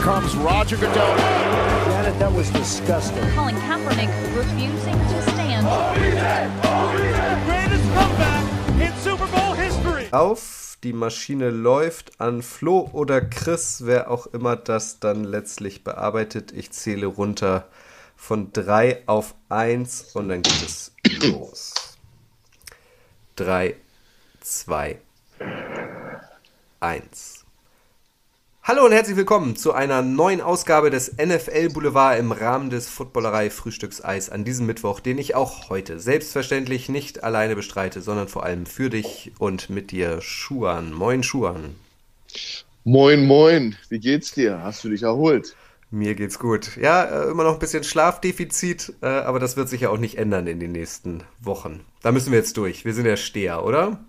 comes Roger Goodell. Janet, that was disgusting. Colin Kaepernick refusing to stand. Greatest comeback in Super Bowl history. Auf, die Maschine läuft an Flo oder Chris, wer auch immer das dann letztlich bearbeitet. Ich zähle runter von 3 auf 1 und dann geht es los. 3, 2, 1. Hallo und herzlich willkommen zu einer neuen Ausgabe des NFL Boulevard im Rahmen des Footballerei Frühstückseis an diesem Mittwoch, den ich auch heute selbstverständlich nicht alleine bestreite, sondern vor allem für dich und mit dir Schuan. Moin Schuan. Moin, moin. Wie geht's dir? Hast du dich erholt? Mir geht's gut. Ja, äh, immer noch ein bisschen Schlafdefizit, äh, aber das wird sich ja auch nicht ändern in den nächsten Wochen. Da müssen wir jetzt durch. Wir sind ja Steher, oder?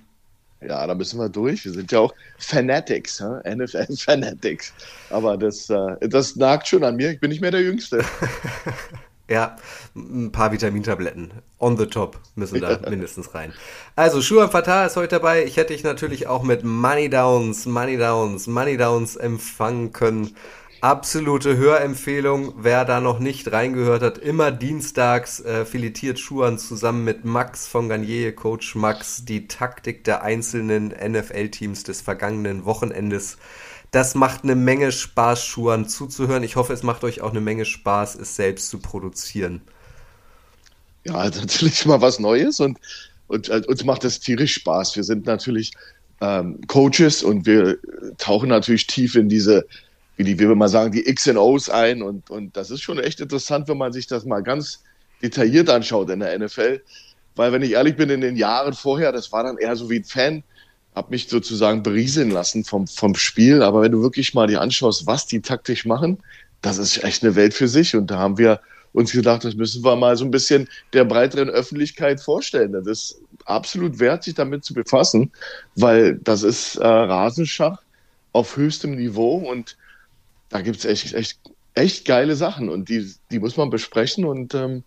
Ja, da müssen wir durch. Wir sind ja auch Fanatics, hä? NFL Fanatics. Aber das, äh, das nagt schon an mir. Ich bin nicht mehr der Jüngste. Ja, ein paar Vitamintabletten on the top müssen da mindestens rein. Also, Schuhan Fatah ist heute dabei. Ich hätte dich natürlich auch mit Money Downs, Money Downs, Money Downs empfangen können. Absolute Hörempfehlung, wer da noch nicht reingehört hat, immer dienstags äh, filetiert Schuhan zusammen mit Max von Garnier, Coach Max, die Taktik der einzelnen NFL-Teams des vergangenen Wochenendes. Das macht eine Menge Spaß, Schuhan zuzuhören. Ich hoffe, es macht euch auch eine Menge Spaß, es selbst zu produzieren. Ja, natürlich mal was Neues und, und äh, uns macht das tierisch Spaß. Wir sind natürlich ähm, Coaches und wir tauchen natürlich tief in diese wie die, wie wir mal sagen, die X und O's ein. Und, und das ist schon echt interessant, wenn man sich das mal ganz detailliert anschaut in der NFL. Weil, wenn ich ehrlich bin, in den Jahren vorher, das war dann eher so wie ein Fan, habe mich sozusagen berieseln lassen vom, vom Spiel. Aber wenn du wirklich mal dir anschaust, was die taktisch machen, das ist echt eine Welt für sich. Und da haben wir uns gedacht, das müssen wir mal so ein bisschen der breiteren Öffentlichkeit vorstellen. Das ist absolut wert, sich damit zu befassen, weil das ist äh, Rasenschach auf höchstem Niveau und da gibt es echt, echt, echt geile Sachen und die, die muss man besprechen und ähm,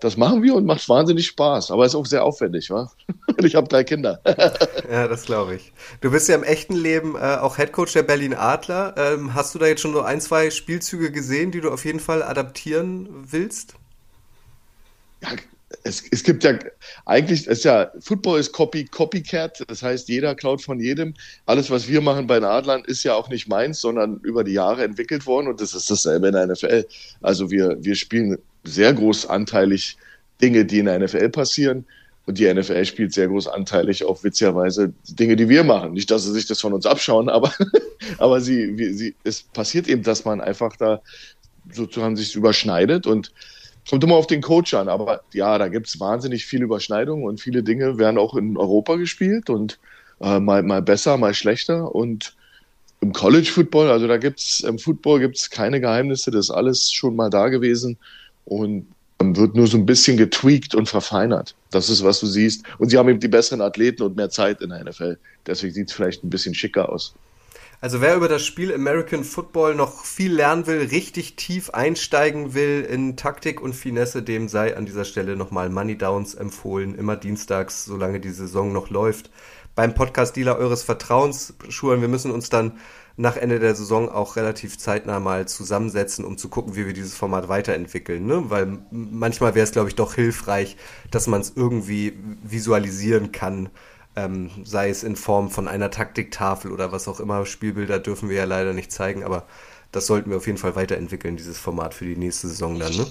das machen wir und macht wahnsinnig Spaß. Aber ist auch sehr aufwendig, wa? ich habe drei Kinder. ja, das glaube ich. Du bist ja im echten Leben äh, auch Headcoach der Berlin Adler. Ähm, hast du da jetzt schon so ein, zwei Spielzüge gesehen, die du auf jeden Fall adaptieren willst? Ja, es, es gibt ja eigentlich, ist ja, Football ist Copy, Copycat, das heißt, jeder klaut von jedem. Alles, was wir machen bei den Adlern, ist ja auch nicht meins, sondern über die Jahre entwickelt worden und das ist dasselbe in der NFL. Also wir, wir spielen sehr großanteilig Dinge, die in der NFL passieren. Und die NFL spielt sehr großanteilig auch witzigerweise Dinge, die wir machen. Nicht, dass sie sich das von uns abschauen, aber, aber sie, sie, es passiert eben, dass man einfach da sozusagen sich überschneidet und Kommt immer auf den Coach an, aber ja, da gibt es wahnsinnig viele Überschneidungen und viele Dinge werden auch in Europa gespielt und äh, mal, mal besser, mal schlechter. Und im College Football, also da gibt es, im Football gibt es keine Geheimnisse, das ist alles schon mal da gewesen und wird nur so ein bisschen getweakt und verfeinert. Das ist, was du siehst. Und sie haben eben die besseren Athleten und mehr Zeit in der NFL. Deswegen sieht es vielleicht ein bisschen schicker aus. Also wer über das Spiel American Football noch viel lernen will, richtig tief einsteigen will in Taktik und Finesse, dem sei an dieser Stelle nochmal Money Downs empfohlen. Immer dienstags, solange die Saison noch läuft. Beim Podcast-Dealer eures Vertrauens, Schulen, wir müssen uns dann nach Ende der Saison auch relativ zeitnah mal zusammensetzen, um zu gucken, wie wir dieses Format weiterentwickeln. Ne? Weil manchmal wäre es, glaube ich, doch hilfreich, dass man es irgendwie visualisieren kann ähm, sei es in Form von einer Taktiktafel oder was auch immer. Spielbilder dürfen wir ja leider nicht zeigen, aber das sollten wir auf jeden Fall weiterentwickeln, dieses Format für die nächste Saison dann, ne?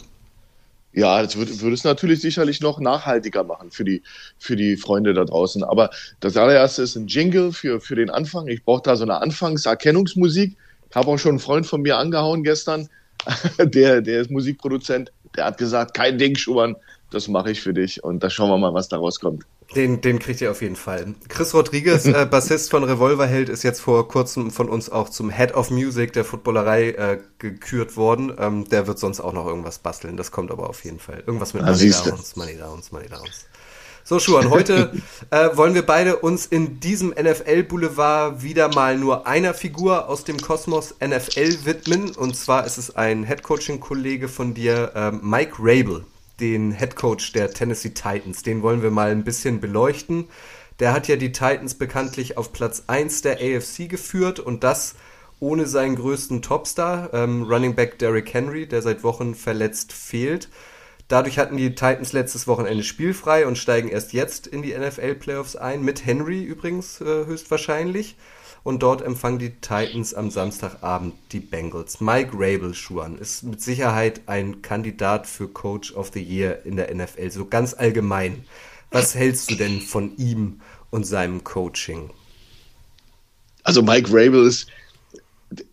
Ja, das würde, würde es natürlich sicherlich noch nachhaltiger machen für die, für die Freunde da draußen. Aber das allererste ist ein Jingle für, für den Anfang. Ich brauche da so eine Anfangserkennungsmusik. Ich habe auch schon einen Freund von mir angehauen gestern. der, der ist Musikproduzent. Der hat gesagt, kein Ding, Schumann, das mache ich für dich. Und da schauen wir mal, was daraus kommt. Den, den kriegt ihr auf jeden Fall. Chris Rodriguez, äh, Bassist von Revolverheld, ist jetzt vor kurzem von uns auch zum Head of Music der Footballerei äh, gekürt worden. Ähm, der wird sonst auch noch irgendwas basteln. Das kommt aber auf jeden Fall. Irgendwas mit ah, Money Downs, Money Downs, Money Downs. So, Schuan, heute äh, wollen wir beide uns in diesem NFL-Boulevard wieder mal nur einer Figur aus dem Kosmos NFL widmen. Und zwar ist es ein Headcoaching-Kollege von dir, äh, Mike Rabel den Head Coach der Tennessee Titans. Den wollen wir mal ein bisschen beleuchten. Der hat ja die Titans bekanntlich auf Platz 1 der AFC geführt und das ohne seinen größten Topstar, ähm, Running Back Derrick Henry, der seit Wochen verletzt fehlt. Dadurch hatten die Titans letztes Wochenende spielfrei und steigen erst jetzt in die NFL-Playoffs ein, mit Henry übrigens äh, höchstwahrscheinlich und dort empfangen die Titans am Samstagabend die Bengals. Mike Rabel, Schuan, ist mit Sicherheit ein Kandidat für Coach of the Year in der NFL, so ganz allgemein. Was hältst du denn von ihm und seinem Coaching? Also Mike Rabel ist,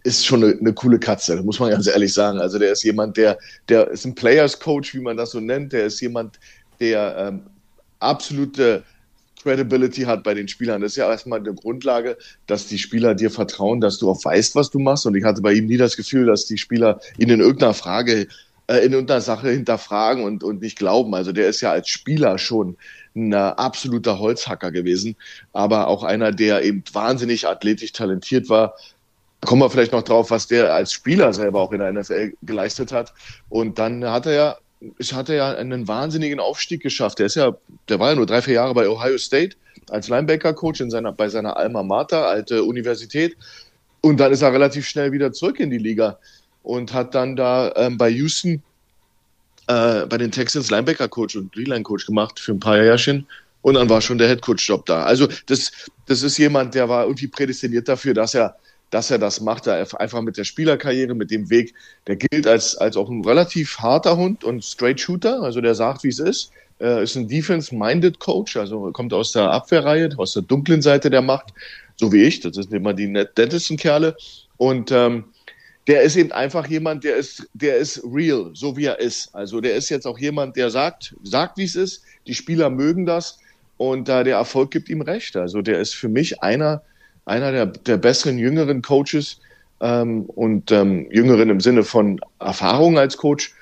ist schon eine, eine, coole Katze, muss man ganz ehrlich sagen. Also der ist jemand, der, der ist ein Players Coach, wie man das so nennt. Der ist jemand, der ähm, absolute Credibility hat bei den Spielern. Das ist ja erstmal eine Grundlage, dass die Spieler dir vertrauen, dass du auch weißt, was du machst. Und ich hatte bei ihm nie das Gefühl, dass die Spieler ihn in irgendeiner Frage, äh, in irgendeiner Sache hinterfragen und, und nicht glauben. Also der ist ja als Spieler schon ein absoluter Holzhacker gewesen, aber auch einer, der eben wahnsinnig athletisch talentiert war. kommen wir vielleicht noch drauf, was der als Spieler selber auch in der NFL geleistet hat. Und dann hat er ja ich hatte ja einen wahnsinnigen Aufstieg geschafft. Der ist ja, der war ja nur drei, vier Jahre bei Ohio State als Linebacker-Coach in seiner, bei seiner Alma Mater, alte Universität. Und dann ist er relativ schnell wieder zurück in die Liga und hat dann da ähm, bei Houston äh, bei den Texans Linebacker-Coach und D-Line-Coach gemacht für ein paar Jährchen. Und dann war schon der Head-Coach-Job da. Also das, das ist jemand, der war irgendwie prädestiniert dafür, dass er dass er das macht, er einfach mit der Spielerkarriere, mit dem Weg, der gilt als, als auch ein relativ harter Hund und Straight Shooter, also der sagt, wie es ist. Er ist ein Defense-Minded Coach, also kommt aus der Abwehrreihe, aus der dunklen Seite der Macht, so wie ich, das sind immer die nettesten Kerle. Und ähm, der ist eben einfach jemand, der ist, der ist real, so wie er ist. Also der ist jetzt auch jemand, der sagt, sagt, wie es ist. Die Spieler mögen das und äh, der Erfolg gibt ihm recht. Also der ist für mich einer einer der, der besseren jüngeren Coaches ähm, und ähm, jüngeren im Sinne von Erfahrung als Coach.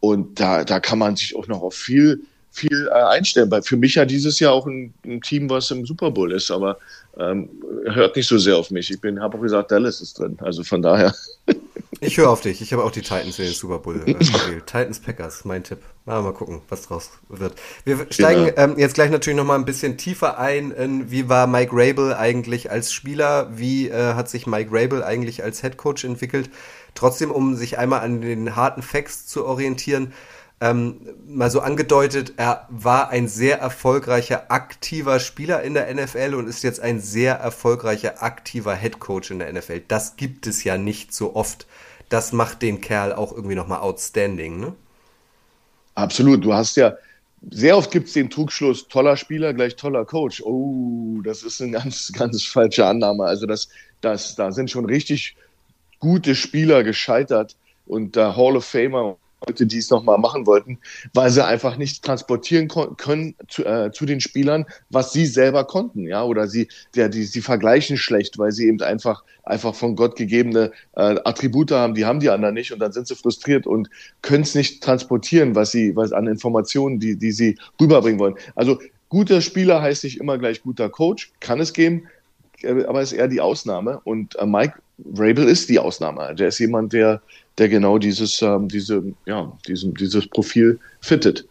Und da, da kann man sich auch noch auf viel, viel äh, einstellen. Weil für mich ja dieses Jahr auch ein, ein Team, was im Super Bowl ist, aber ähm, hört nicht so sehr auf mich. Ich habe auch gesagt, Dallas ist drin. Also von daher. Ich höre auf dich. Ich habe auch die Titans in den Super Bowl äh, gespielt. Titans Packers, mein Tipp. Mal, mal gucken, was draus wird. Wir steigen ja. ähm, jetzt gleich natürlich noch mal ein bisschen tiefer ein. In, wie war Mike Rabel eigentlich als Spieler? Wie äh, hat sich Mike Rabel eigentlich als Head Coach entwickelt? Trotzdem, um sich einmal an den harten Facts zu orientieren, ähm, mal so angedeutet, er war ein sehr erfolgreicher aktiver Spieler in der NFL und ist jetzt ein sehr erfolgreicher aktiver Head Coach in der NFL. Das gibt es ja nicht so oft das macht den Kerl auch irgendwie nochmal outstanding, ne? Absolut. Du hast ja, sehr oft gibt es den Trugschluss, toller Spieler gleich toller Coach. Oh, das ist eine ganz, ganz falsche Annahme. Also das, das, da sind schon richtig gute Spieler gescheitert und der Hall of Famer Leute, die es nochmal machen wollten, weil sie einfach nicht transportieren können zu, äh, zu, den Spielern, was sie selber konnten, ja, oder sie, der, die, sie vergleichen schlecht, weil sie eben einfach, einfach von Gott gegebene äh, Attribute haben, die haben die anderen nicht und dann sind sie frustriert und können es nicht transportieren, was sie, was an Informationen, die, die sie rüberbringen wollen. Also guter Spieler heißt nicht immer gleich guter Coach, kann es geben, äh, aber ist eher die Ausnahme und äh, Mike Rabel ist die Ausnahme. Der ist jemand, der, der genau dieses, ähm, diese, ja, diesen, dieses Profil fittet.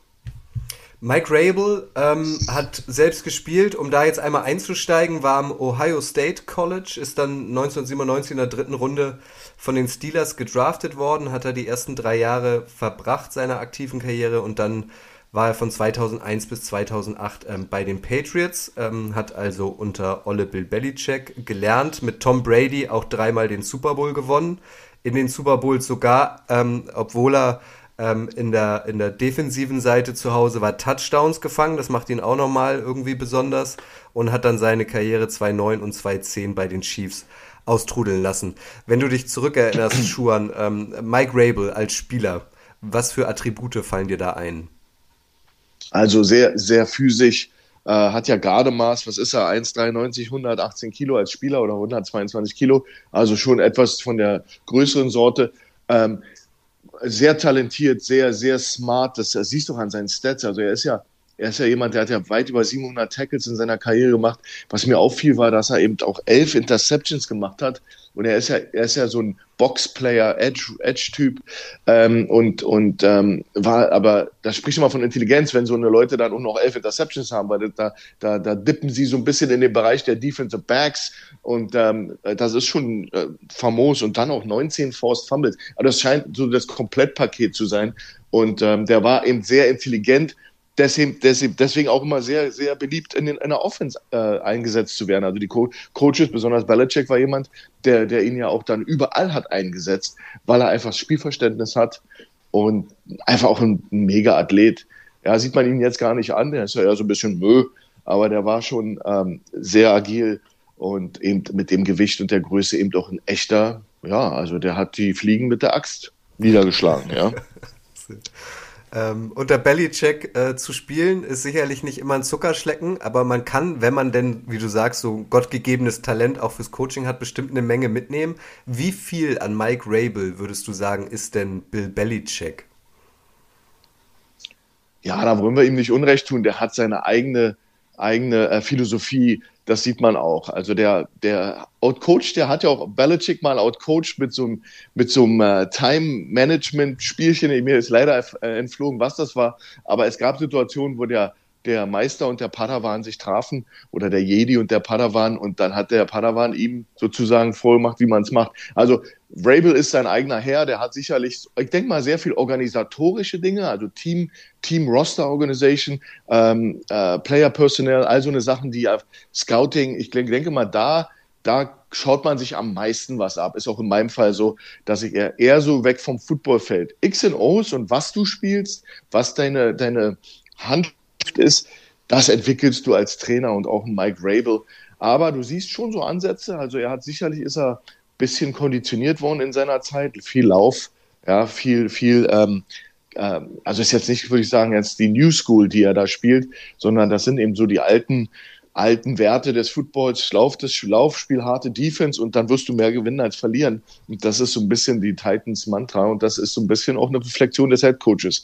Mike Rabel ähm, hat selbst gespielt, um da jetzt einmal einzusteigen, war am Ohio State College, ist dann 1997 in der dritten Runde von den Steelers gedraftet worden, hat er die ersten drei Jahre verbracht seiner aktiven Karriere und dann war er von 2001 bis 2008 ähm, bei den Patriots, ähm, hat also unter Olle Bill Belichick gelernt, mit Tom Brady auch dreimal den Super Bowl gewonnen, in den Super Bowls sogar, ähm, obwohl er ähm, in, der, in der defensiven Seite zu Hause war, Touchdowns gefangen. Das macht ihn auch nochmal irgendwie besonders und hat dann seine Karriere 2-9 und 2-10 bei den Chiefs austrudeln lassen. Wenn du dich zurückerinnerst, Schuan, ähm, Mike Rabel als Spieler, was für Attribute fallen dir da ein? Also sehr, sehr physisch, äh, hat ja Gardemaß, was ist er, 1,93, 118 Kilo als Spieler oder 122 Kilo, also schon etwas von der größeren Sorte. Ähm, sehr talentiert, sehr, sehr smart, das, das siehst du auch an seinen Stats, also er ist ja er ist ja jemand, der hat ja weit über 700 Tackles in seiner Karriere gemacht. Was mir auffiel, war, dass er eben auch elf Interceptions gemacht hat. Und er ist ja, er ist ja so ein Boxplayer, Edge, Edge-Typ. Ähm, und und ähm, war, aber da spricht man von Intelligenz, wenn so eine Leute dann auch noch elf Interceptions haben, weil da, da, da dippen sie so ein bisschen in den Bereich der Defensive Backs. Und ähm, das ist schon äh, famos. Und dann auch 19 Forced Fumbles. Aber das scheint so das Komplettpaket zu sein. Und ähm, der war eben sehr intelligent deswegen, auch immer sehr, sehr beliebt in, den, in der Offense äh, eingesetzt zu werden. Also die Co Coaches, besonders Belichick war jemand, der, der ihn ja auch dann überall hat eingesetzt, weil er einfach Spielverständnis hat und einfach auch ein, ein Mega-Athlet. Ja, sieht man ihn jetzt gar nicht an, der ist ja eher so ein bisschen Mö, aber der war schon ähm, sehr agil und eben mit dem Gewicht und der Größe eben doch ein echter, ja, also der hat die Fliegen mit der Axt niedergeschlagen, ja. Ähm, unter Bellycheck äh, zu spielen ist sicherlich nicht immer ein Zuckerschlecken, aber man kann, wenn man denn, wie du sagst, so gottgegebenes Talent auch fürs Coaching hat, bestimmt eine Menge mitnehmen. Wie viel an Mike Rabel würdest du sagen, ist denn Bill Belichick? Ja, da wollen wir ihm nicht Unrecht tun. Der hat seine eigene, eigene äh, Philosophie das sieht man auch. Also der, der Outcoach, der hat ja auch Belichick mal outcoached mit so einem, mit so einem äh, Time-Management-Spielchen. Mir ist leider äh, entflogen, was das war. Aber es gab Situationen, wo der der Meister und der Padawan sich trafen oder der Jedi und der Padawan und dann hat der Padawan ihm sozusagen vorgemacht, wie man es macht. Also Rabel ist sein eigener Herr, der hat sicherlich, ich denke mal, sehr viel organisatorische Dinge, also Team, Team Roster Organization, ähm, äh, Player Personnel, all so eine Sachen, die ja Scouting, ich denke mal, da, da schaut man sich am meisten was ab. Ist auch in meinem Fall so, dass ich eher, eher so weg vom Footballfeld. X und O's und was du spielst, was deine, deine Hand ist, das entwickelst du als Trainer und auch Mike Rabel. Aber du siehst schon so Ansätze. Also er hat sicherlich ist er bisschen konditioniert worden in seiner Zeit, viel Lauf, ja, viel, viel, ähm, ähm, also ist jetzt nicht, würde ich sagen, jetzt die New School, die er da spielt, sondern das sind eben so die alten, alten Werte des Footballs, Lauf, das Laufspiel, harte Defense und dann wirst du mehr gewinnen als verlieren. Und das ist so ein bisschen die Titans Mantra und das ist so ein bisschen auch eine Reflexion des Head Coaches.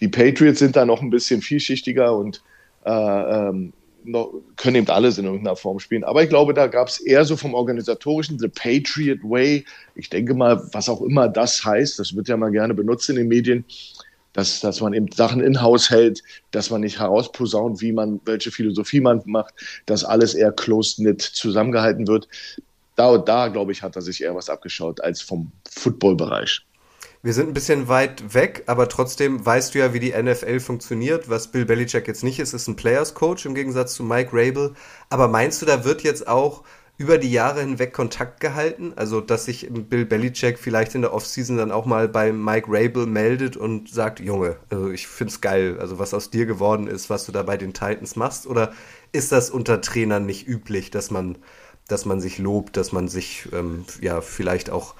Die Patriots sind da noch ein bisschen vielschichtiger und äh, ähm, noch, können eben alles in irgendeiner Form spielen. Aber ich glaube, da gab es eher so vom organisatorischen, The Patriot Way. Ich denke mal, was auch immer das heißt, das wird ja mal gerne benutzt in den Medien, dass, dass man eben Sachen in-house hält, dass man nicht herausposaunt, wie man, welche Philosophie man macht, dass alles eher close-knit zusammengehalten wird. Da und da, glaube ich, hat er sich eher was abgeschaut als vom Football-Bereich. Wir sind ein bisschen weit weg, aber trotzdem weißt du ja, wie die NFL funktioniert. Was Bill Belichick jetzt nicht ist, ist ein Players Coach im Gegensatz zu Mike Rabel. Aber meinst du, da wird jetzt auch über die Jahre hinweg Kontakt gehalten? Also, dass sich Bill Belichick vielleicht in der Offseason dann auch mal bei Mike Rabel meldet und sagt, Junge, also ich find's geil, also was aus dir geworden ist, was du da bei den Titans machst? Oder ist das unter Trainern nicht üblich, dass man, dass man sich lobt, dass man sich ähm, ja vielleicht auch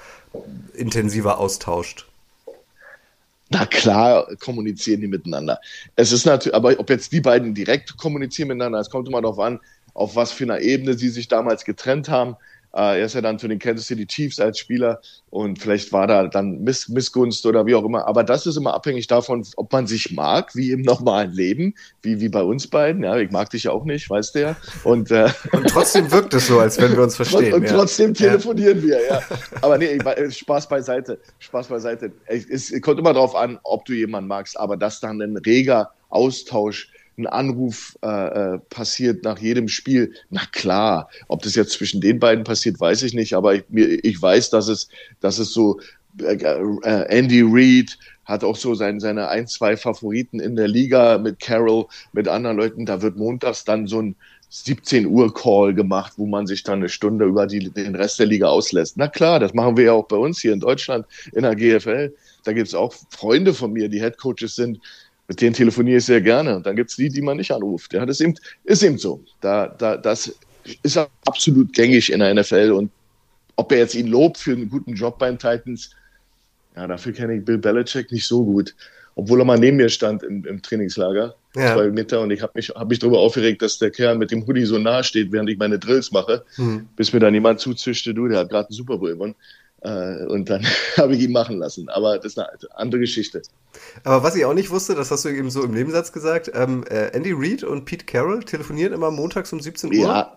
intensiver austauscht? Na klar, kommunizieren die miteinander. Es ist natürlich, aber ob jetzt die beiden direkt kommunizieren miteinander, es kommt immer darauf an, auf was für einer Ebene sie sich damals getrennt haben. Äh, er ist ja dann zu den Kansas City Chiefs als Spieler und vielleicht war da dann Miss Missgunst oder wie auch immer. Aber das ist immer abhängig davon, ob man sich mag, wie im normalen Leben, wie, wie bei uns beiden. Ja, ich mag dich ja auch nicht, weißt du ja. Und, äh, und trotzdem wirkt es so, als wenn wir uns verstehen. und, und trotzdem telefonieren ja. wir, ja. Aber nee, Spaß beiseite. Spaß beiseite. Es, es kommt immer darauf an, ob du jemanden magst, aber dass dann ein reger Austausch ein Anruf äh, äh, passiert nach jedem Spiel. Na klar, ob das jetzt zwischen den beiden passiert, weiß ich nicht, aber ich, mir, ich weiß, dass es, dass es so äh, äh, Andy Reid hat auch so sein, seine ein, zwei Favoriten in der Liga mit Carroll, mit anderen Leuten. Da wird montags dann so ein 17 Uhr Call gemacht, wo man sich dann eine Stunde über die, den Rest der Liga auslässt. Na klar, das machen wir ja auch bei uns hier in Deutschland in der GFL. Da gibt es auch Freunde von mir, die Head Coaches sind, mit denen telefoniere ich sehr gerne. Und dann gibt es die, die man nicht anruft. Ja, das ist eben, ist eben so. Da, da, das ist absolut gängig in der NFL. Und ob er jetzt ihn lobt für einen guten Job beim Titans, ja, dafür kenne ich Bill Belichick nicht so gut. Obwohl er mal neben mir stand im, im Trainingslager, ja. zwei Meter, und ich habe mich, hab mich darüber aufgeregt, dass der Kerl mit dem Hoodie so nahe steht, während ich meine Drills mache, mhm. bis mir dann jemand zuzischte, du, der hat gerade einen Super Bowl gewonnen. Äh, und dann habe ich ihn machen lassen. Aber das ist eine andere Geschichte. Aber was ich auch nicht wusste, das hast du eben so im Nebensatz gesagt, ähm, äh, Andy Reid und Pete Carroll telefonieren immer montags um 17 Uhr. Ja,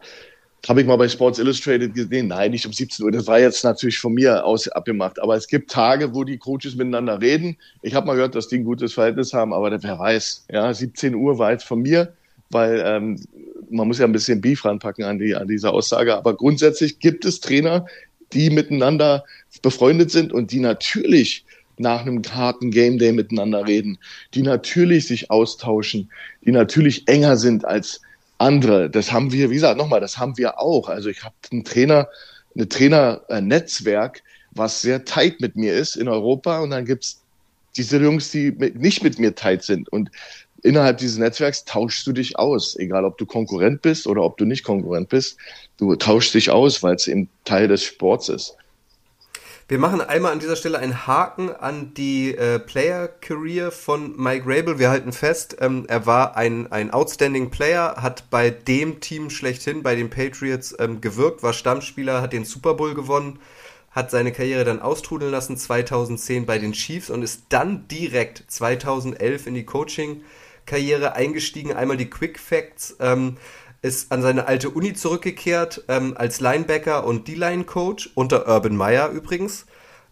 habe ich mal bei Sports Illustrated gesehen. Nein, nicht um 17 Uhr. Das war jetzt natürlich von mir aus abgemacht. Aber es gibt Tage, wo die Coaches miteinander reden. Ich habe mal gehört, dass die ein gutes Verhältnis haben, aber wer weiß. Ja, 17 Uhr war jetzt von mir, weil ähm, man muss ja ein bisschen Beef ranpacken an, die, an diese Aussage. Aber grundsätzlich gibt es Trainer, die miteinander befreundet sind und die natürlich nach einem harten Game Day miteinander reden, die natürlich sich austauschen, die natürlich enger sind als andere. Das haben wir, wie gesagt, nochmal, das haben wir auch. Also ich habe einen Trainer, eine Trainernetzwerk, was sehr tight mit mir ist in Europa und dann gibt's diese Jungs, die nicht mit mir tight sind. Und innerhalb dieses Netzwerks tauschst du dich aus, egal ob du Konkurrent bist oder ob du nicht Konkurrent bist. Du tauschst dich aus, weil es eben Teil des Sports ist. Wir machen einmal an dieser Stelle einen Haken an die äh, Player Career von Mike Rabel. Wir halten fest, ähm, er war ein, ein outstanding Player, hat bei dem Team schlechthin, bei den Patriots ähm, gewirkt, war Stammspieler, hat den Super Bowl gewonnen, hat seine Karriere dann austrudeln lassen 2010 bei den Chiefs und ist dann direkt 2011 in die Coaching Karriere eingestiegen. Einmal die Quick Facts. Ähm, ist an seine alte Uni zurückgekehrt ähm, als Linebacker und D-Line-Coach unter Urban Meyer übrigens.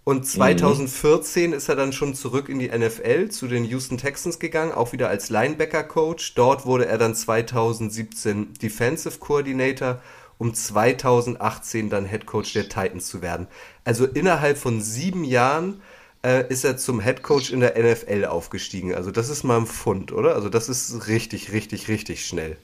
Und 2014 mhm. ist er dann schon zurück in die NFL zu den Houston Texans gegangen, auch wieder als Linebacker-Coach. Dort wurde er dann 2017 Defensive Coordinator, um 2018 dann Head Coach der Titans zu werden. Also innerhalb von sieben Jahren äh, ist er zum Head Coach in der NFL aufgestiegen. Also das ist mal ein Fund, oder? Also das ist richtig, richtig, richtig schnell.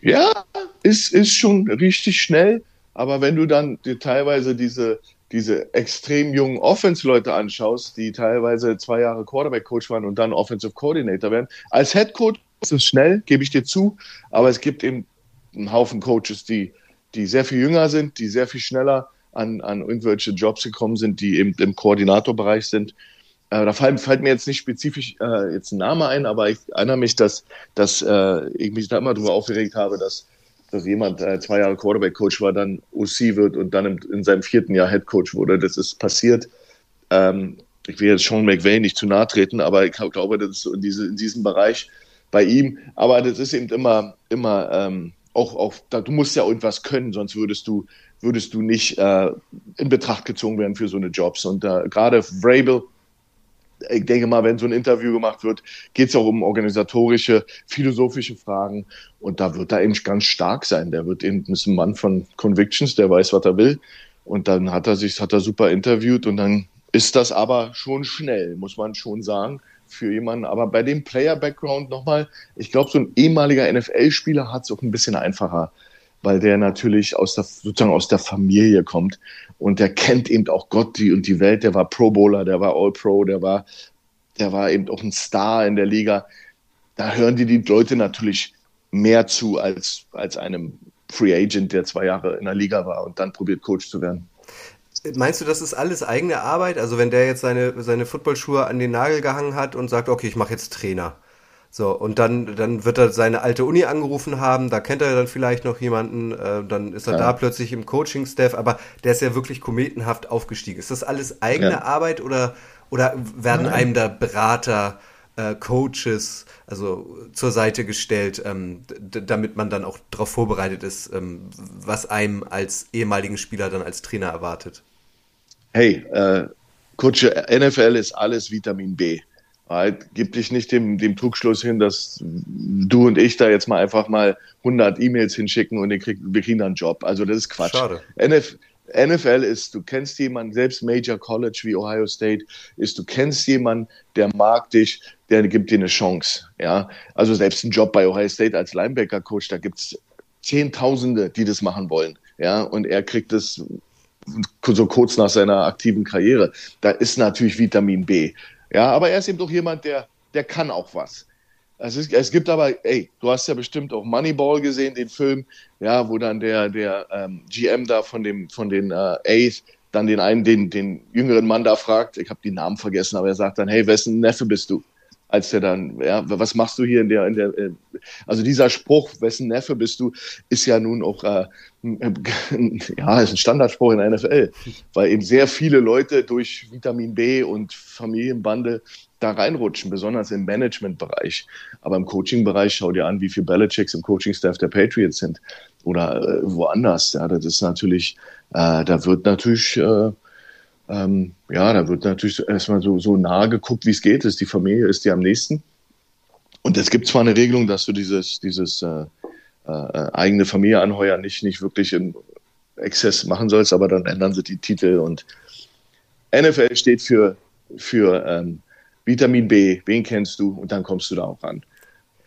Ja, ist, ist schon richtig schnell, aber wenn du dann dir teilweise diese, diese extrem jungen Offense-Leute anschaust, die teilweise zwei Jahre Quarterback-Coach waren und dann Offensive Coordinator werden, als Head Coach ist es schnell, gebe ich dir zu, aber es gibt eben einen Haufen Coaches, die, die sehr viel jünger sind, die sehr viel schneller an, an irgendwelche Jobs gekommen sind, die eben im Koordinatorbereich sind äh, da fällt, fällt, mir jetzt nicht spezifisch äh, jetzt ein Name ein, aber ich erinnere mich, dass, dass äh, ich mich da immer darüber aufgeregt habe, dass, dass jemand äh, zwei Jahre Quarterback-Coach war, dann OC wird und dann im, in seinem vierten Jahr Head-Coach wurde. Das ist passiert. Ähm, ich will jetzt Sean McVay nicht zu nahe treten, aber ich glaube, das ist in, diese, in diesem Bereich bei ihm. Aber das ist eben immer, immer ähm, auch, auch da, du musst ja irgendwas können, sonst würdest du, würdest du nicht äh, in Betracht gezogen werden für so eine Jobs. Und äh, gerade Vrabel, ich denke mal, wenn so ein Interview gemacht wird, geht es auch um organisatorische, philosophische Fragen. Und da wird er eben ganz stark sein. Der wird eben ein Mann von Convictions, der weiß, was er will. Und dann hat er sich, hat er super interviewt und dann ist das aber schon schnell, muss man schon sagen, für jemanden. Aber bei dem Player-Background nochmal, ich glaube, so ein ehemaliger NFL-Spieler hat es auch ein bisschen einfacher, weil der natürlich aus der, sozusagen aus der Familie kommt und der kennt eben auch Gott die und die Welt. Der war Pro Bowler, der war All Pro, der war, der war eben auch ein Star in der Liga. Da hören die die Leute natürlich mehr zu als, als einem Free Agent, der zwei Jahre in der Liga war und dann probiert Coach zu werden. Meinst du, das ist alles eigene Arbeit? Also wenn der jetzt seine, seine Footballschuhe an den Nagel gehangen hat und sagt, okay, ich mache jetzt Trainer. So, und dann, dann wird er seine alte Uni angerufen haben, da kennt er dann vielleicht noch jemanden, äh, dann ist er ja. da plötzlich im Coaching-Staff, aber der ist ja wirklich kometenhaft aufgestiegen. Ist das alles eigene ja. Arbeit oder, oder werden Nein. einem da Berater, äh, Coaches, also zur Seite gestellt, ähm, damit man dann auch darauf vorbereitet ist, ähm, was einem als ehemaligen Spieler dann als Trainer erwartet? Hey, äh, Coach, NFL ist alles Vitamin B halt, gib dich nicht dem, dem Trugschluss hin, dass du und ich da jetzt mal einfach mal 100 E-Mails hinschicken und krieg, wir kriegen dann einen Job. Also das ist Quatsch. Schade. NF, NFL ist, du kennst jemanden, selbst Major College wie Ohio State, ist, du kennst jemanden, der mag dich, der gibt dir eine Chance. Ja, also selbst ein Job bei Ohio State als Linebacker-Coach, da gibt's Zehntausende, die das machen wollen. Ja, und er kriegt es so kurz nach seiner aktiven Karriere. Da ist natürlich Vitamin B. Ja, aber er ist eben doch jemand, der, der kann auch was. Es, ist, es gibt aber, ey, du hast ja bestimmt auch Moneyball gesehen, den Film, ja, wo dann der, der ähm, GM da von dem, von den äh, A's dann den einen, den, den jüngeren Mann da fragt, ich habe die Namen vergessen, aber er sagt dann, hey, wessen Neffe bist du? Als der dann, ja, was machst du hier in der, in der, äh, also dieser Spruch, wessen Neffe bist du, ist ja nun auch, äh, ja, ist ein Standardspruch in der NFL, weil eben sehr viele Leute durch Vitamin B und Familienbande da reinrutschen, besonders im Managementbereich. Aber im Coaching-Bereich schau dir an, wie viele Belichicks im Coaching-Staff der Patriots sind. oder äh, woanders. Ja, das ist natürlich, äh, da wird natürlich, äh, ähm, ja, da wird natürlich erstmal so, so nahe geguckt, wie es geht. Ist die Familie, ist die am nächsten? Und es gibt zwar eine Regelung, dass du dieses, dieses äh, äh, eigene Familie anheuern nicht, nicht wirklich in Exzess machen sollst, aber dann ändern sie die Titel und NFL steht für, für ähm, Vitamin B, wen kennst du und dann kommst du da auch ran.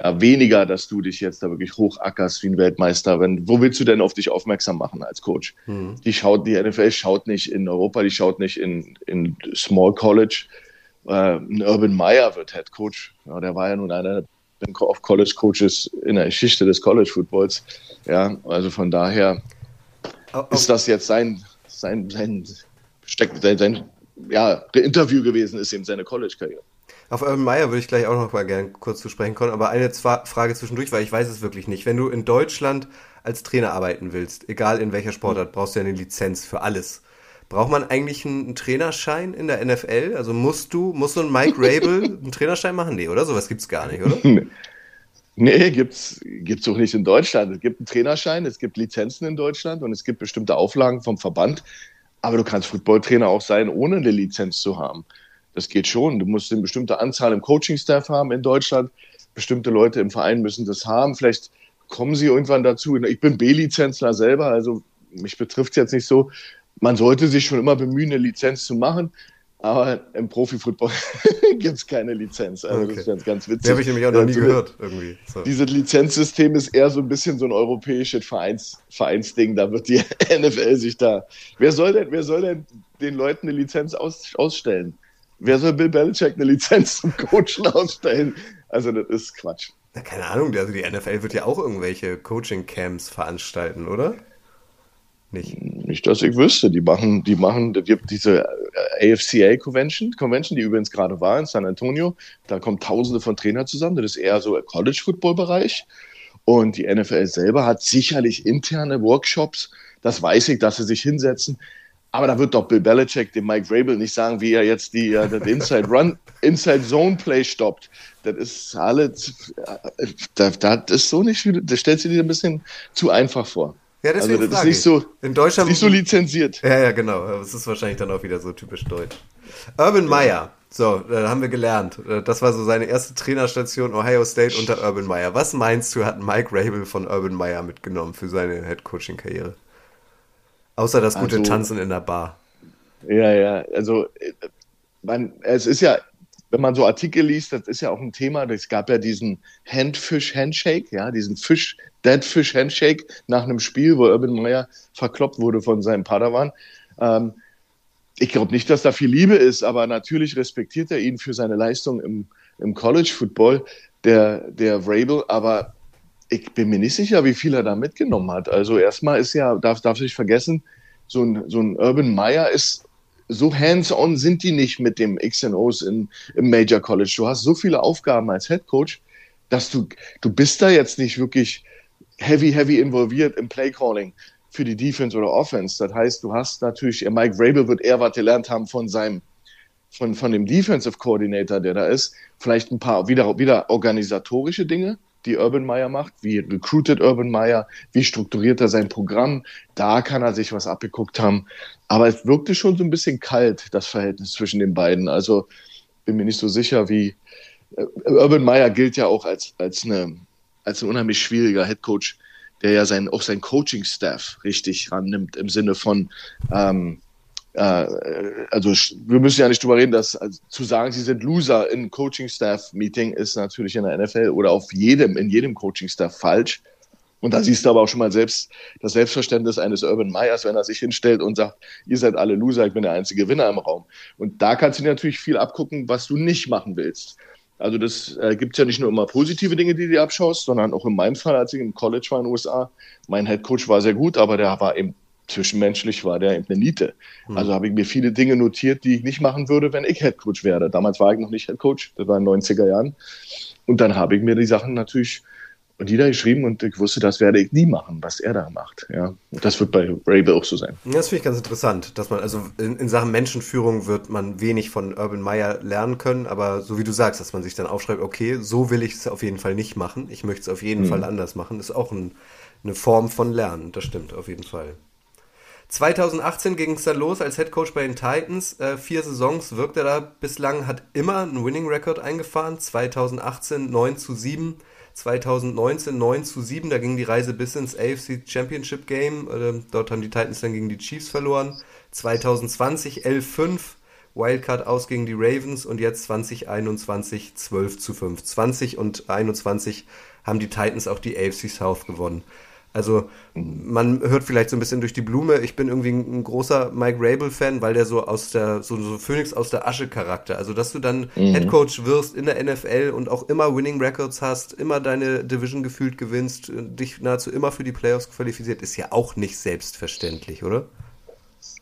Ja, weniger, dass du dich jetzt da wirklich hochackerst wie ein Weltmeister. Wenn, wo willst du denn auf dich aufmerksam machen als Coach? Mhm. Die schaut, die NFL schaut nicht in Europa, die schaut nicht in, in Small College. Äh, Urban Meyer wird Head Coach. Ja, der war ja nun einer of College Coaches in der Geschichte des College Footballs. Ja, also von daher ist das jetzt sein, sein, sein, sein, sein ja, Interview gewesen, ist eben seine College-Karriere. Auf Urban Meyer würde ich gleich auch noch mal gerne kurz zu sprechen kommen, aber eine Frage zwischendurch, weil ich weiß es wirklich nicht. Wenn du in Deutschland als Trainer arbeiten willst, egal in welcher Sportart, brauchst du ja eine Lizenz für alles. Braucht man eigentlich einen Trainerschein in der NFL? Also musst du, muss so ein Mike Rabel einen Trainerschein machen? Nee, oder? Sowas gibt's gar nicht, oder? Nee, gibt's, gibt's auch nicht in Deutschland. Es gibt einen Trainerschein, es gibt Lizenzen in Deutschland und es gibt bestimmte Auflagen vom Verband. Aber du kannst Footballtrainer auch sein, ohne eine Lizenz zu haben. Das geht schon. Du musst eine bestimmte Anzahl im Coaching-Staff haben in Deutschland. Bestimmte Leute im Verein müssen das haben. Vielleicht kommen sie irgendwann dazu. Ich bin B-Lizenzler selber, also mich betrifft es jetzt nicht so. Man sollte sich schon immer bemühen, eine Lizenz zu machen. Aber im Profifootball gibt es keine Lizenz. Also okay. das ist ganz, ganz witzig. Die habe ich nämlich auch noch nie gehört. Irgendwie. So. Dieses Lizenzsystem ist eher so ein bisschen so ein europäisches Vereins, Vereinsding. Da wird die NFL sich da. Wer soll denn, wer soll denn den Leuten eine Lizenz aus, ausstellen? Wer soll Bill Belichick eine Lizenz zum Coachen ausstellen? Also das ist Quatsch. Na, keine Ahnung, also die NFL wird ja auch irgendwelche Coaching-Camps veranstalten, oder? Nicht. Nicht, dass ich wüsste. Die machen, die machen, diese äh, AFCA Convention, Convention, die übrigens gerade war in San Antonio. Da kommen tausende von Trainern zusammen. Das ist eher so College Football Bereich. Und die NFL selber hat sicherlich interne Workshops. Das weiß ich, dass sie sich hinsetzen. Aber da wird doch Bill Belichick dem Mike Rabel nicht sagen, wie er jetzt die, uh, das Inside Run, Inside Zone Play stoppt. Das ist alles, äh, das, das ist so nicht, das stellt sich dir ein bisschen zu einfach vor. Ja, deswegen also das ist nicht so, in Deutschland nicht so lizenziert. Ja, ja, genau. Das ist wahrscheinlich dann auch wieder so typisch deutsch. Urban ja. Meyer. So, da haben wir gelernt. Das war so seine erste Trainerstation Ohio State unter Urban Meyer. Was meinst du, hat Mike Rabel von Urban Meyer mitgenommen für seine Headcoaching-Karriere? Außer das gute also, Tanzen in der Bar. Ja, ja. Also, äh, man, es ist ja wenn man so Artikel liest, das ist ja auch ein Thema. Es gab ja diesen Handfish-Handshake, ja, diesen Fisch, Deadfish-Handshake nach einem Spiel, wo Urban Meyer verkloppt wurde von seinem Padawan. Ähm, ich glaube nicht, dass da viel Liebe ist, aber natürlich respektiert er ihn für seine Leistung im, im College-Football, der, der Vrabel. Aber ich bin mir nicht sicher, wie viel er da mitgenommen hat. Also erstmal ist ja, darf, darf sich vergessen, so ein, so ein Urban Meyer ist so hands-on sind die nicht mit dem XNOs in, im Major College. Du hast so viele Aufgaben als Head Coach, dass du, du bist da jetzt nicht wirklich heavy, heavy involviert im Playcalling für die Defense oder Offense. Das heißt, du hast natürlich, Mike Vrabel wird eher was gelernt haben von seinem, von, von dem Defensive Coordinator, der da ist. Vielleicht ein paar wieder, wieder organisatorische Dinge die Urban Meyer macht, wie recruited Urban Meyer, wie strukturiert er sein Programm. Da kann er sich was abgeguckt haben. Aber es wirkte schon so ein bisschen kalt, das Verhältnis zwischen den beiden. Also bin mir nicht so sicher, wie äh, Urban Meyer gilt ja auch als, als, eine, als ein unheimlich schwieriger Head Coach, der ja sein, auch sein Coaching-Staff richtig rannimmt, im Sinne von ähm, äh, also wir müssen ja nicht drüber reden, dass also, zu sagen, sie sind Loser in Coaching-Staff-Meeting ist natürlich in der NFL oder auf jedem, in jedem Coaching-Staff falsch. Und da siehst du aber auch schon mal selbst das Selbstverständnis eines Urban Meyers, wenn er sich hinstellt und sagt, ihr seid alle Loser, ich bin der einzige Gewinner im Raum. Und da kannst du dir natürlich viel abgucken, was du nicht machen willst. Also das äh, gibt ja nicht nur immer positive Dinge, die du dir abschaust, sondern auch in meinem Fall, als ich im College war in den USA, mein Head Coach war sehr gut, aber der war eben zwischenmenschlich war der eine Niete. Mhm. Also habe ich mir viele Dinge notiert, die ich nicht machen würde, wenn ich Headcoach wäre. Damals war ich noch nicht Headcoach, das war in den 90er Jahren. Und dann habe ich mir die Sachen natürlich niedergeschrieben und ich wusste, das werde ich nie machen, was er da macht. Ja, und das wird bei Rabel auch so sein. Das finde ich ganz interessant, dass man, also in, in, Sachen Menschenführung wird man wenig von Urban Meyer lernen können, aber so wie du sagst, dass man sich dann aufschreibt, okay, so will ich es auf jeden Fall nicht machen, ich möchte es auf jeden mhm. Fall anders machen, ist auch ein eine Form von Lernen, das stimmt auf jeden Fall. 2018 ging es dann los als Head Coach bei den Titans. Äh, vier Saisons wirkt er da bislang, hat immer einen Winning Record eingefahren. 2018 9 zu 7, 2019 9 zu 7, da ging die Reise bis ins AFC Championship Game. Äh, dort haben die Titans dann gegen die Chiefs verloren. 2020 11-5, Wildcard aus gegen die Ravens und jetzt 2021 12 zu 5. 20 und 21 haben die Titans auch die AFC South gewonnen. Also man hört vielleicht so ein bisschen durch die Blume. Ich bin irgendwie ein großer Mike Rabel-Fan, weil der so aus der, so, so Phoenix aus der Asche Charakter. Also dass du dann mhm. Headcoach wirst in der NFL und auch immer Winning Records hast, immer deine Division gefühlt gewinnst, dich nahezu immer für die Playoffs qualifiziert, ist ja auch nicht selbstverständlich, oder?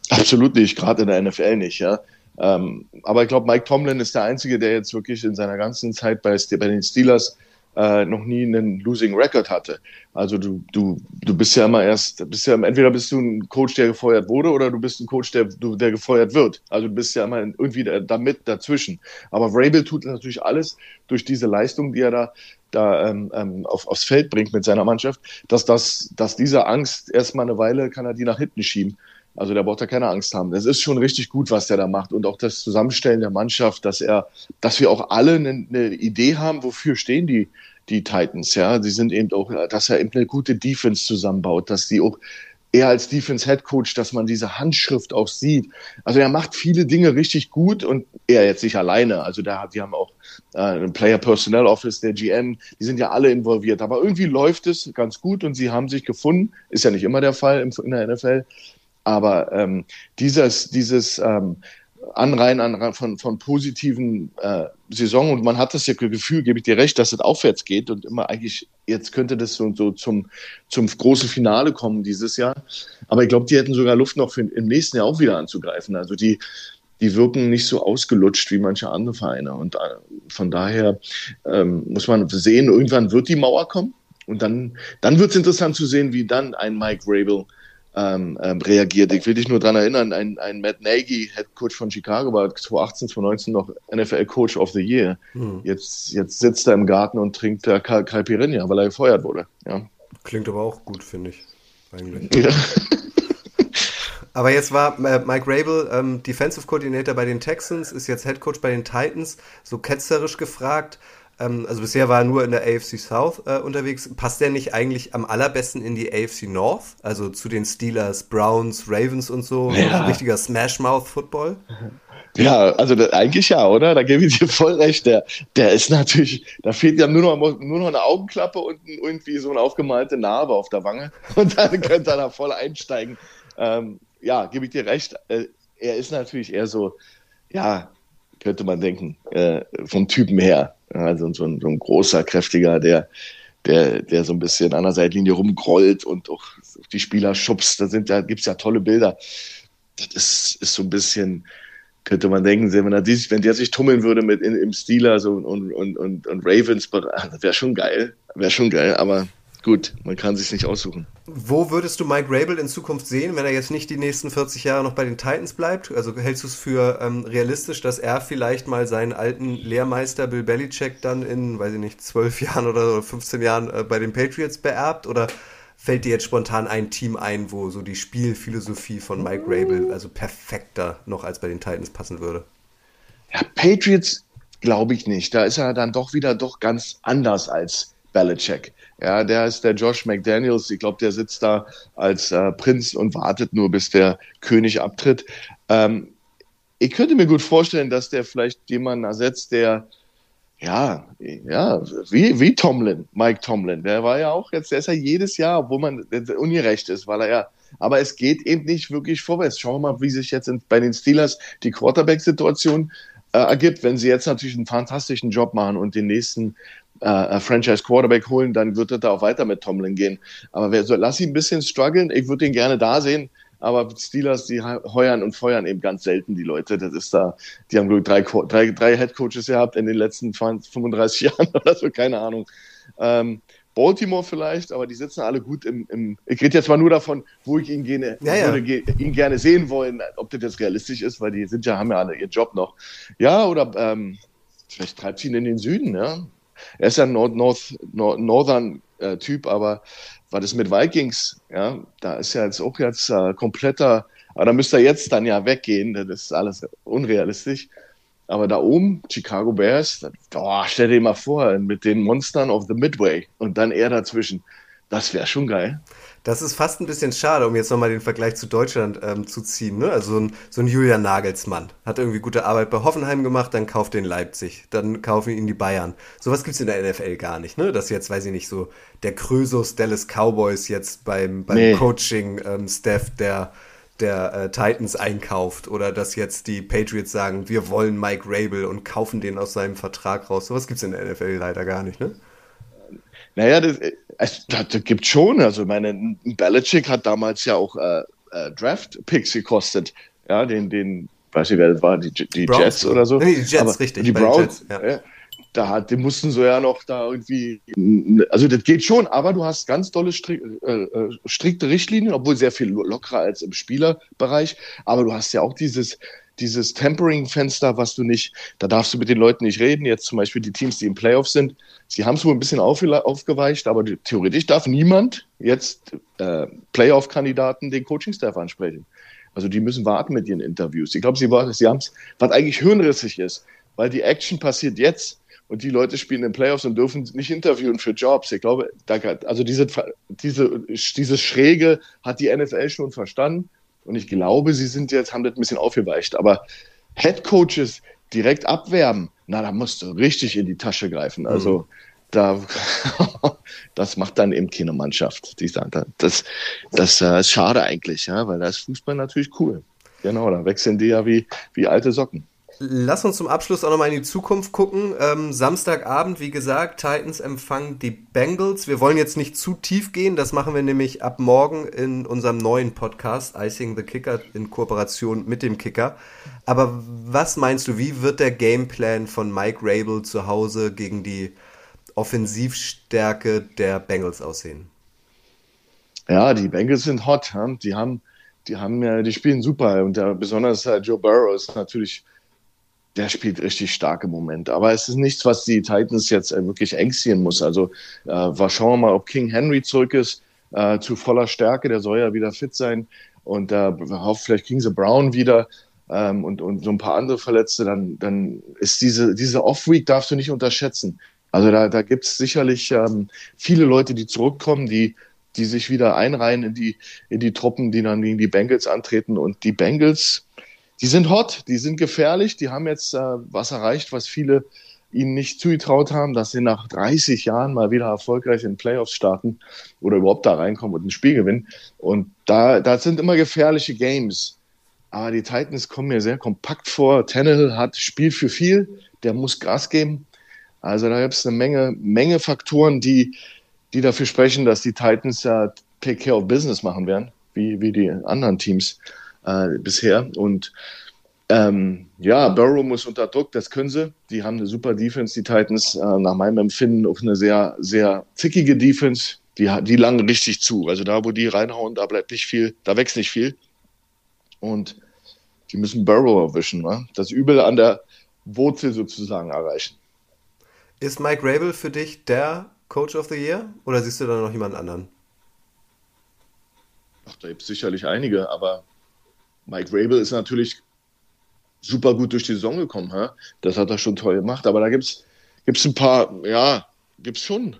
Absolut nicht, gerade in der NFL nicht, ja. Ähm, aber ich glaube, Mike Tomlin ist der Einzige, der jetzt wirklich in seiner ganzen Zeit bei, bei den Steelers äh, noch nie einen Losing Record hatte. Also du, du, du bist ja immer erst, bist ja, entweder bist du ein Coach, der gefeuert wurde, oder du bist ein Coach, der, der gefeuert wird. Also du bist ja immer irgendwie damit dazwischen. Aber Vrabel tut natürlich alles durch diese Leistung, die er da da ähm, ähm, auf, aufs Feld bringt mit seiner Mannschaft, dass das, dass diese Angst erstmal eine Weile kann er die nach hinten schieben. Also der braucht da keine Angst haben. Das ist schon richtig gut, was der da macht. Und auch das Zusammenstellen der Mannschaft, dass er, dass wir auch alle eine, eine Idee haben, wofür stehen die, die Titans, ja. Sie sind eben auch, dass er eben eine gute Defense zusammenbaut, dass die auch er als Defense Head Coach, dass man diese Handschrift auch sieht. Also er macht viele Dinge richtig gut und er jetzt nicht alleine. Also da wir haben auch äh, ein Player Personnel Office, der GM, die sind ja alle involviert. Aber irgendwie läuft es ganz gut und sie haben sich gefunden. Ist ja nicht immer der Fall in der NFL. Aber ähm, dieses, dieses ähm, Anreihen an, von, von positiven äh, Saison und man hat das Gefühl, gebe ich dir recht, dass es aufwärts geht und immer eigentlich, jetzt könnte das so, so zum, zum großen Finale kommen dieses Jahr. Aber ich glaube, die hätten sogar Luft noch für im nächsten Jahr auch wieder anzugreifen. Also die, die wirken nicht so ausgelutscht wie manche andere Vereine. Und äh, von daher ähm, muss man sehen, irgendwann wird die Mauer kommen. Und dann, dann wird es interessant zu sehen, wie dann ein Mike Rabel ähm, ähm, reagiert. Ich will dich nur daran erinnern, ein, ein Matt Nagy, Head Coach von Chicago, war 2018, 2019 noch NFL Coach of the Year. Hm. Jetzt, jetzt sitzt er im Garten und trinkt der Caipirinha, weil er gefeuert wurde. Ja. Klingt aber auch gut, finde ich. Eigentlich. Ja. Aber jetzt war äh, Mike Rabel ähm, Defensive Coordinator bei den Texans, ist jetzt Head Coach bei den Titans, so ketzerisch gefragt. Ähm, also bisher war er nur in der AFC South äh, unterwegs. Passt der nicht eigentlich am allerbesten in die AFC North? Also zu den Steelers, Browns, Ravens und so? Ja. richtiger Smash-Mouth-Football? Ja, also das, eigentlich ja, oder? Da gebe ich dir voll recht. Der, der ist natürlich, da fehlt ja nur noch, nur noch eine Augenklappe und irgendwie so eine aufgemalte Narbe auf der Wange. Und dann könnte er da voll einsteigen. Ähm, ja, gebe ich dir recht. Äh, er ist natürlich eher so, ja, könnte man denken, äh, vom Typen her. Also so ein, so ein großer, kräftiger, der, der, der so ein bisschen an der Seitlinie rumgrollt und auch die Spieler schubst. Da sind ja, gibt's ja tolle Bilder. Das ist, ist so ein bisschen, könnte man denken, wenn, er dies, wenn der sich tummeln würde mit in, im Steelers und, und, und, und Ravens, das wäre schon geil. Wäre schon geil, aber gut, man kann sich nicht aussuchen. Wo würdest du Mike Rabel in Zukunft sehen, wenn er jetzt nicht die nächsten 40 Jahre noch bei den Titans bleibt? Also hältst du es für ähm, realistisch, dass er vielleicht mal seinen alten Lehrmeister Bill Belichick dann in, weiß ich nicht, 12 Jahren oder 15 Jahren äh, bei den Patriots beerbt? Oder fällt dir jetzt spontan ein Team ein, wo so die Spielphilosophie von Mike Rabel also perfekter noch als bei den Titans passen würde? Ja, Patriots glaube ich nicht. Da ist er dann doch wieder doch ganz anders als Belichick. Ja, der ist der Josh McDaniels. Ich glaube, der sitzt da als äh, Prinz und wartet nur, bis der König abtritt. Ähm, ich könnte mir gut vorstellen, dass der vielleicht jemanden ersetzt, der ja, ja, wie, wie Tomlin, Mike Tomlin. Der war ja auch jetzt, der ist ja jedes Jahr, wo man ungerecht ist, weil er ja, aber es geht eben nicht wirklich vorwärts. Schauen wir mal, wie sich jetzt in, bei den Steelers die Quarterback-Situation äh, ergibt. Wenn sie jetzt natürlich einen fantastischen Job machen und den nächsten äh, Franchise Quarterback holen, dann wird er da auch weiter mit Tomlin gehen. Aber wer, so, lass ihn ein bisschen strugglen. Ich würde ihn gerne da sehen. Aber Steelers, die heuern und feuern eben ganz selten die Leute. Das ist da, die haben, glaube drei, drei, drei Head Coaches gehabt in den letzten 35 Jahren oder so, keine Ahnung. Ähm, Baltimore vielleicht, aber die sitzen alle gut im, im ich rede jetzt mal nur davon, wo ich ihn gerne, ja, ja. Würde, ihn gerne sehen wollen, ob das jetzt realistisch ist, weil die sind ja, haben ja alle ihren Job noch. Ja, oder ähm, vielleicht treibt sie ihn in den Süden, ja. Er ist ja ein North, North, Northern äh, Typ, aber was ist mit Vikings? Ja, da ist ja jetzt auch jetzt äh, kompletter, aber da müsste er jetzt dann ja weggehen, das ist alles unrealistisch. Aber da oben, Chicago Bears, oh, stell dir mal vor, mit den Monstern of the Midway und dann er dazwischen. Das wäre schon geil. Das ist fast ein bisschen schade, um jetzt nochmal den Vergleich zu Deutschland ähm, zu ziehen. Ne? Also so ein, so ein Julian Nagelsmann hat irgendwie gute Arbeit bei Hoffenheim gemacht, dann kauft den Leipzig, dann kaufen ihn die Bayern. Sowas gibt es in der NFL gar nicht, ne? Dass jetzt, weiß ich nicht, so der Krösus Dallas Cowboys jetzt beim, beim nee. Coaching-Staff ähm, der, der äh, Titans einkauft oder dass jetzt die Patriots sagen, wir wollen Mike Rabel und kaufen den aus seinem Vertrag raus. Sowas gibt es in der NFL leider gar nicht, ne? Naja, das, es, das gibt schon. Also meine Belichick hat damals ja auch äh, äh, Draft-Picks gekostet. Ja, den, den, weiß ich wer das war, die, die Jets oder so. Nee, die Jets, Aber richtig. Die Browns, ja. ja. Da hat, die mussten so ja noch da irgendwie, also das geht schon, aber du hast ganz tolle strik, äh, äh, strikte Richtlinien, obwohl sehr viel lockerer als im Spielerbereich. Aber du hast ja auch dieses, dieses Tempering-Fenster, was du nicht, da darfst du mit den Leuten nicht reden. Jetzt zum Beispiel die Teams, die im Playoff sind, sie haben es wohl ein bisschen auf, aufgeweicht, aber theoretisch darf niemand jetzt äh, Playoff-Kandidaten den Coaching-Staff ansprechen. Also die müssen warten mit ihren Interviews. Ich glaube, sie, sie haben es, was eigentlich hirnrissig ist, weil die Action passiert jetzt und die Leute spielen in Playoffs und dürfen nicht interviewen für Jobs. Ich glaube, da, also diese, diese, dieses Schräge hat die NFL schon verstanden und ich glaube, sie sind jetzt, haben das ein bisschen aufgeweicht. Aber Head Coaches direkt abwerben, na, da musst du richtig in die Tasche greifen. Mhm. Also, mhm. da, das macht dann eben keine Mannschaft. Die sagt, das, das äh, ist schade eigentlich, ja, weil da ist Fußball natürlich cool. Genau, da wechseln die ja wie, wie alte Socken. Lass uns zum Abschluss auch nochmal in die Zukunft gucken. Ähm, Samstagabend, wie gesagt, Titans empfangen die Bengals. Wir wollen jetzt nicht zu tief gehen, das machen wir nämlich ab morgen in unserem neuen Podcast, Icing the Kicker, in Kooperation mit dem Kicker. Aber was meinst du, wie wird der Gameplan von Mike Rabel zu Hause gegen die Offensivstärke der Bengals aussehen? Ja, die Bengals sind hot. Die haben, die haben ja, die spielen super und der, besonders äh, Joe Burrow ist natürlich der spielt richtig starke Momente. Aber es ist nichts, was die Titans jetzt äh, wirklich ängstigen muss. Also äh, schauen wir mal, ob King Henry zurück ist äh, zu voller Stärke. Der soll ja wieder fit sein. Und äh, hofft vielleicht King the Brown wieder ähm, und, und so ein paar andere Verletzte. Dann, dann ist diese, diese Off-Week darfst du nicht unterschätzen. Also da, da gibt es sicherlich ähm, viele Leute, die zurückkommen, die die sich wieder einreihen in die, in die Truppen, die dann gegen die Bengals antreten. Und die Bengals, die sind hot, die sind gefährlich, die haben jetzt äh, was erreicht, was viele ihnen nicht zugetraut haben, dass sie nach 30 Jahren mal wieder erfolgreich in Playoffs starten oder überhaupt da reinkommen und ein Spiel gewinnen. Und da, da sind immer gefährliche Games. Aber die Titans kommen mir sehr kompakt vor. Tannehill hat Spiel für viel, der muss Gas geben. Also da gibt es eine Menge, Menge Faktoren, die, die dafür sprechen, dass die Titans ja Take Care of Business machen werden, wie, wie die anderen Teams äh, bisher. Und ähm, ja, Burrow muss unter Druck, das können sie. Die haben eine super Defense, die Titans, äh, nach meinem Empfinden auch eine sehr, sehr zickige Defense. Die, die langen richtig zu. Also da, wo die reinhauen, da bleibt nicht viel, da wächst nicht viel. Und die müssen Burrow erwischen, ne? das Übel an der Wurzel sozusagen erreichen. Ist Mike Rabel für dich der Coach of the Year oder siehst du da noch jemand anderen? Ach, da gibt es sicherlich einige, aber Mike Rabel ist natürlich super gut durch die Saison gekommen. Ha? Das hat er schon toll gemacht. Aber da gibt es ein paar, ja, gibt es schon.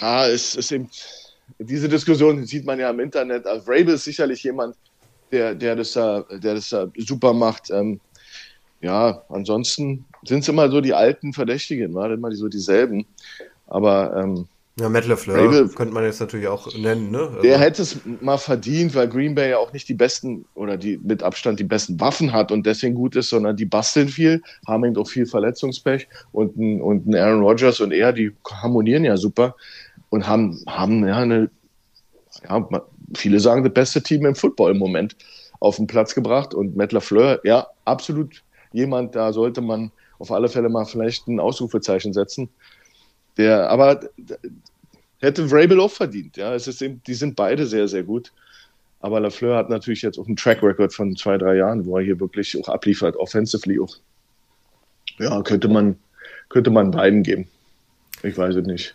Ja, es ist eben, diese Diskussion sieht man ja im Internet. Also Rabel ist sicherlich jemand, der, der das, der das super macht. Ähm, ja, ansonsten sind es immer so die alten Verdächtigen, immer so dieselben. Aber ähm, ja, Matt LeFleur könnte man jetzt natürlich auch nennen, ne? Also der hätte es mal verdient, weil Green Bay ja auch nicht die besten oder die mit Abstand die besten Waffen hat und deswegen gut ist, sondern die basteln viel, haben eben auch viel Verletzungspech und ein, und ein Aaron Rodgers und er, die harmonieren ja super und haben, haben ja eine, ja, viele sagen, das beste Team im Football im Moment auf den Platz gebracht und Matt LeFleur, ja, absolut jemand, da sollte man auf alle Fälle mal vielleicht ein Ausrufezeichen setzen der, aber hätte Vrabel auch verdient. Ja, es ist eben, die sind beide sehr, sehr gut. Aber Lafleur hat natürlich jetzt auch einen Track Record von zwei, drei Jahren, wo er hier wirklich auch abliefert, offensively auch. Ja, könnte man, könnte man beiden geben. Ich weiß es nicht.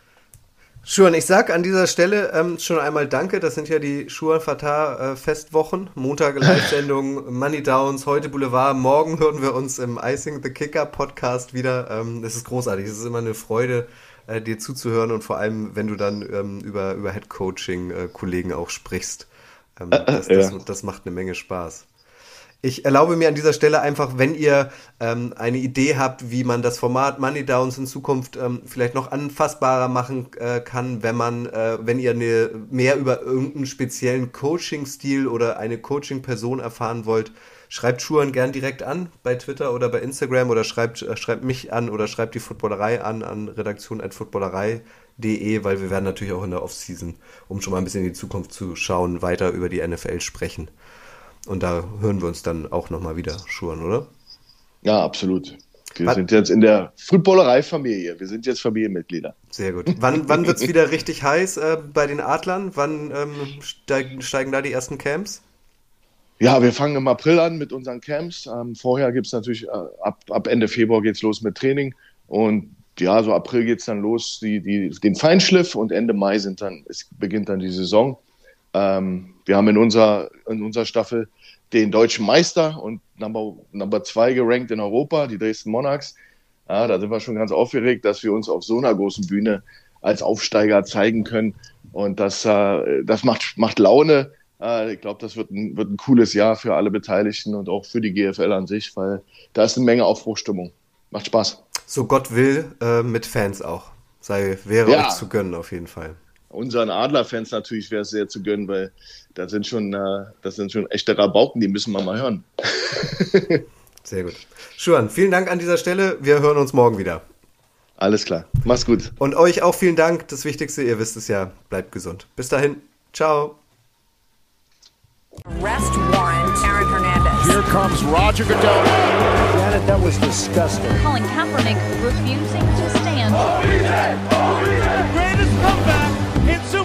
Schuhan, ich sag an dieser Stelle ähm, schon einmal Danke. Das sind ja die Schuhan Fatah äh, Festwochen. Montag Live-Sendung, Money Downs, heute Boulevard. Morgen hören wir uns im Icing the Kicker Podcast wieder. Ähm, das ist großartig. Es ist immer eine Freude, äh, dir zuzuhören und vor allem, wenn du dann ähm, über, über Head Coaching äh, Kollegen auch sprichst. Ähm, das, das, das, das macht eine Menge Spaß. Ich erlaube mir an dieser Stelle einfach, wenn ihr ähm, eine Idee habt, wie man das Format Money Downs in Zukunft ähm, vielleicht noch anfassbarer machen äh, kann, wenn man, äh, wenn ihr eine, mehr über irgendeinen speziellen Coaching-Stil oder eine Coaching-Person erfahren wollt, schreibt Schuhen gern direkt an bei Twitter oder bei Instagram oder schreibt, äh, schreibt mich an oder schreibt die Footballerei an an redaktion.footballerei.de, weil wir werden natürlich auch in der Offseason, um schon mal ein bisschen in die Zukunft zu schauen, weiter über die NFL sprechen. Und da hören wir uns dann auch nochmal wieder, Schuhen, oder? Ja, absolut. Wir wann, sind jetzt in der Footballerei-Familie. Wir sind jetzt Familienmitglieder. Sehr gut. Wann, wann wird es wieder richtig heiß äh, bei den Adlern? Wann ähm, steigen, steigen da die ersten Camps? Ja, wir fangen im April an mit unseren Camps. Ähm, vorher gibt es natürlich, äh, ab, ab Ende Februar geht es los mit Training. Und ja, so April geht es dann los, die, die, den Feinschliff und Ende Mai sind dann, es beginnt dann die Saison. Ähm, wir haben in unserer, in unserer Staffel den deutschen Meister und Number, Number zwei gerankt in Europa, die Dresden Monarchs. Ja, da sind wir schon ganz aufgeregt, dass wir uns auf so einer großen Bühne als Aufsteiger zeigen können. Und das, äh, das macht, macht Laune. Äh, ich glaube, das wird ein, wird ein cooles Jahr für alle Beteiligten und auch für die GFL an sich, weil da ist eine Menge Aufbruchstimmung. Macht Spaß. So Gott will, äh, mit Fans auch. Sei, wäre ja. euch zu gönnen auf jeden Fall unseren Adlerfans natürlich wäre es sehr zu gönnen, weil das sind schon, äh, das sind schon echte Rabauken, die müssen wir mal hören. sehr gut. Schuan, vielen Dank an dieser Stelle. Wir hören uns morgen wieder. Alles klar. Mach's gut. Und euch auch vielen Dank. Das Wichtigste, ihr wisst es ja, bleibt gesund. Bis dahin. Ciao. Arrest warrant, Aaron Hernandez. Here comes Roger Goodell. Janet, that was disgusting. Colin Kaepernick refusing to stand. Greatest comeback in Super